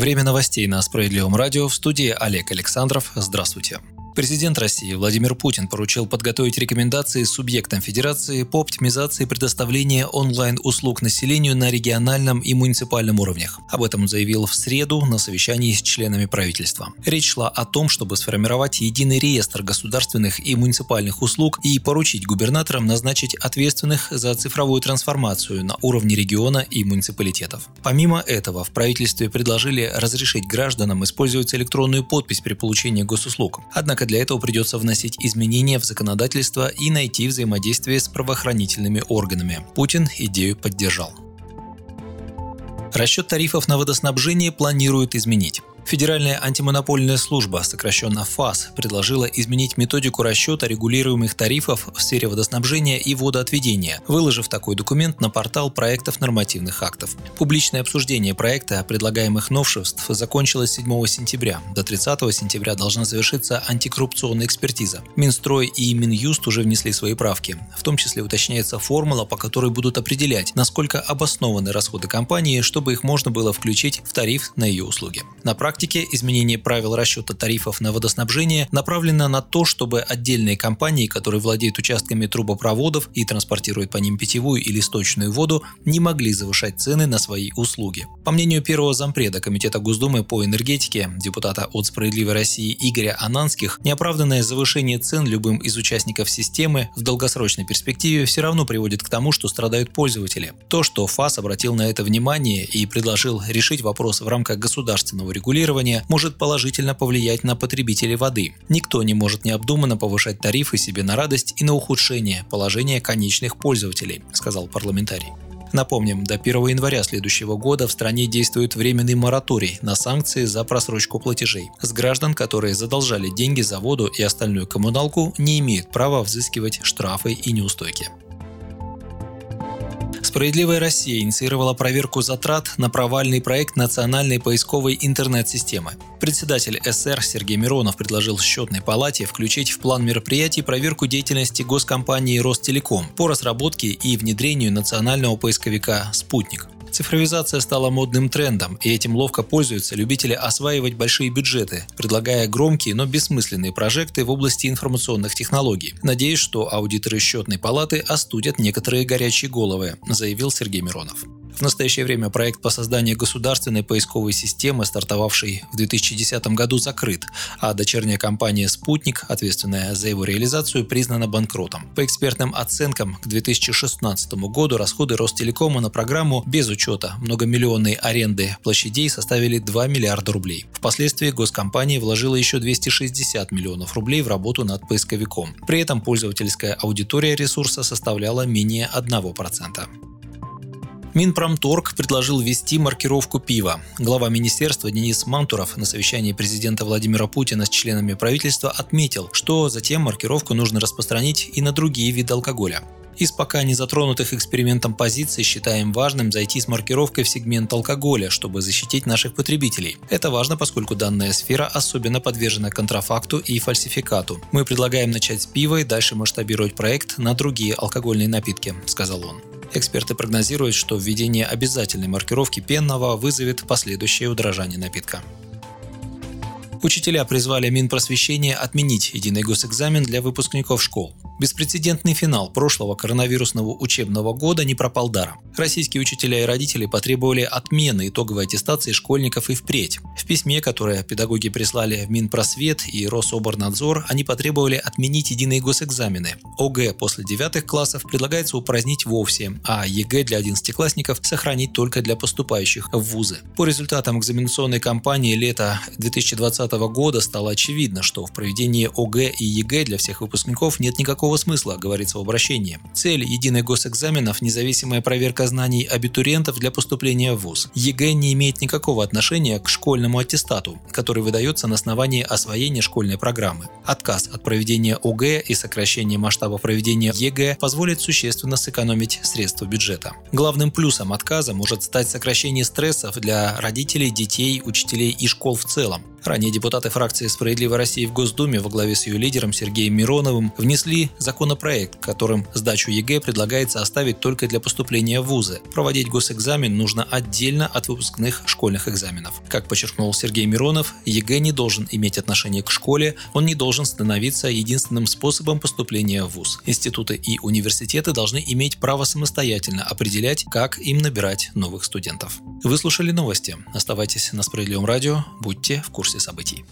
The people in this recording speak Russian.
Время новостей на Справедливом радио в студии Олег Александров. Здравствуйте. Президент России Владимир Путин поручил подготовить рекомендации субъектам Федерации по оптимизации предоставления онлайн-услуг населению на региональном и муниципальном уровнях. Об этом заявил в среду на совещании с членами правительства. Речь шла о том, чтобы сформировать единый реестр государственных и муниципальных услуг и поручить губернаторам назначить ответственных за цифровую трансформацию на уровне региона и муниципалитетов. Помимо этого, в правительстве предложили разрешить гражданам использовать электронную подпись при получении госуслуг. Однако Однако для этого придется вносить изменения в законодательство и найти взаимодействие с правоохранительными органами. Путин идею поддержал. Расчет тарифов на водоснабжение планируют изменить. Федеральная антимонопольная служба, сокращенно ФАС, предложила изменить методику расчета регулируемых тарифов в сфере водоснабжения и водоотведения, выложив такой документ на портал проектов нормативных актов. Публичное обсуждение проекта предлагаемых новшеств закончилось 7 сентября. До 30 сентября должна завершиться антикоррупционная экспертиза. Минстрой и Минюст уже внесли свои правки. В том числе уточняется формула, по которой будут определять, насколько обоснованы расходы компании, чтобы их можно было включить в тариф на ее услуги. На практике практике изменение правил расчета тарифов на водоснабжение направлено на то, чтобы отдельные компании, которые владеют участками трубопроводов и транспортируют по ним питьевую или сточную воду, не могли завышать цены на свои услуги. По мнению первого зампреда Комитета Госдумы по энергетике, депутата от «Справедливой России» Игоря Ананских, неоправданное завышение цен любым из участников системы в долгосрочной перспективе все равно приводит к тому, что страдают пользователи. То, что ФАС обратил на это внимание и предложил решить вопрос в рамках государственного регулирования, регулирования может положительно повлиять на потребителей воды. Никто не может необдуманно повышать тарифы себе на радость и на ухудшение положения конечных пользователей, сказал парламентарий. Напомним, до 1 января следующего года в стране действует временный мораторий на санкции за просрочку платежей. С граждан, которые задолжали деньги за воду и остальную коммуналку, не имеют права взыскивать штрафы и неустойки. Справедливая Россия инициировала проверку затрат на провальный проект национальной поисковой интернет-системы. Председатель СР Сергей Миронов предложил счетной палате включить в план мероприятий проверку деятельности госкомпании Ростелеком по разработке и внедрению национального поисковика «Спутник». Цифровизация стала модным трендом, и этим ловко пользуются любители осваивать большие бюджеты, предлагая громкие, но бессмысленные прожекты в области информационных технологий. Надеюсь, что аудиторы счетной палаты остудят некоторые горячие головы, заявил Сергей Миронов. В настоящее время проект по созданию государственной поисковой системы, стартовавший в 2010 году, закрыт, а дочерняя компания «Спутник», ответственная за его реализацию, признана банкротом. По экспертным оценкам, к 2016 году расходы Ростелекома на программу без учета многомиллионной аренды площадей составили 2 миллиарда рублей. Впоследствии госкомпания вложила еще 260 миллионов рублей в работу над поисковиком. При этом пользовательская аудитория ресурса составляла менее 1%. Минпромторг предложил ввести маркировку пива. Глава министерства Денис Мантуров на совещании президента Владимира Путина с членами правительства отметил, что затем маркировку нужно распространить и на другие виды алкоголя. Из пока не затронутых экспериментом позиций считаем важным зайти с маркировкой в сегмент алкоголя, чтобы защитить наших потребителей. Это важно, поскольку данная сфера особенно подвержена контрафакту и фальсификату. Мы предлагаем начать с пива и дальше масштабировать проект на другие алкогольные напитки, сказал он. Эксперты прогнозируют, что введение обязательной маркировки пенного вызовет последующее удорожание напитка. Учителя призвали Минпросвещение отменить единый госэкзамен для выпускников школ. Беспрецедентный финал прошлого коронавирусного учебного года не пропал даром. Российские учителя и родители потребовали отмены итоговой аттестации школьников и впредь. В письме, которое педагоги прислали в Минпросвет и Рособорнадзор, они потребовали отменить единые госэкзамены. ОГЭ после девятых классов предлагается упразднить вовсе, а ЕГЭ для одиннадцатиклассников сохранить только для поступающих в вузы. По результатам экзаменационной кампании лета 2020 года стало очевидно, что в проведении ОГЭ и ЕГЭ для всех выпускников нет никакого никакого смысла, говорится в обращении. Цель единых госэкзаменов – независимая проверка знаний абитуриентов для поступления в ВУЗ. ЕГЭ не имеет никакого отношения к школьному аттестату, который выдается на основании освоения школьной программы. Отказ от проведения ОГЭ и сокращение масштаба проведения ЕГЭ позволит существенно сэкономить средства бюджета. Главным плюсом отказа может стать сокращение стрессов для родителей, детей, учителей и школ в целом. Ранее депутаты фракции «Справедливой России» в Госдуме во главе с ее лидером Сергеем Мироновым внесли законопроект, которым сдачу ЕГЭ предлагается оставить только для поступления в вузы. Проводить госэкзамен нужно отдельно от выпускных школьных экзаменов. Как подчеркнул Сергей Миронов, ЕГЭ не должен иметь отношение к школе, он не должен становиться единственным способом поступления в вуз. Институты и университеты должны иметь право самостоятельно определять, как им набирать новых студентов. Вы слушали новости. Оставайтесь на Справедливом радио, будьте в курсе событий.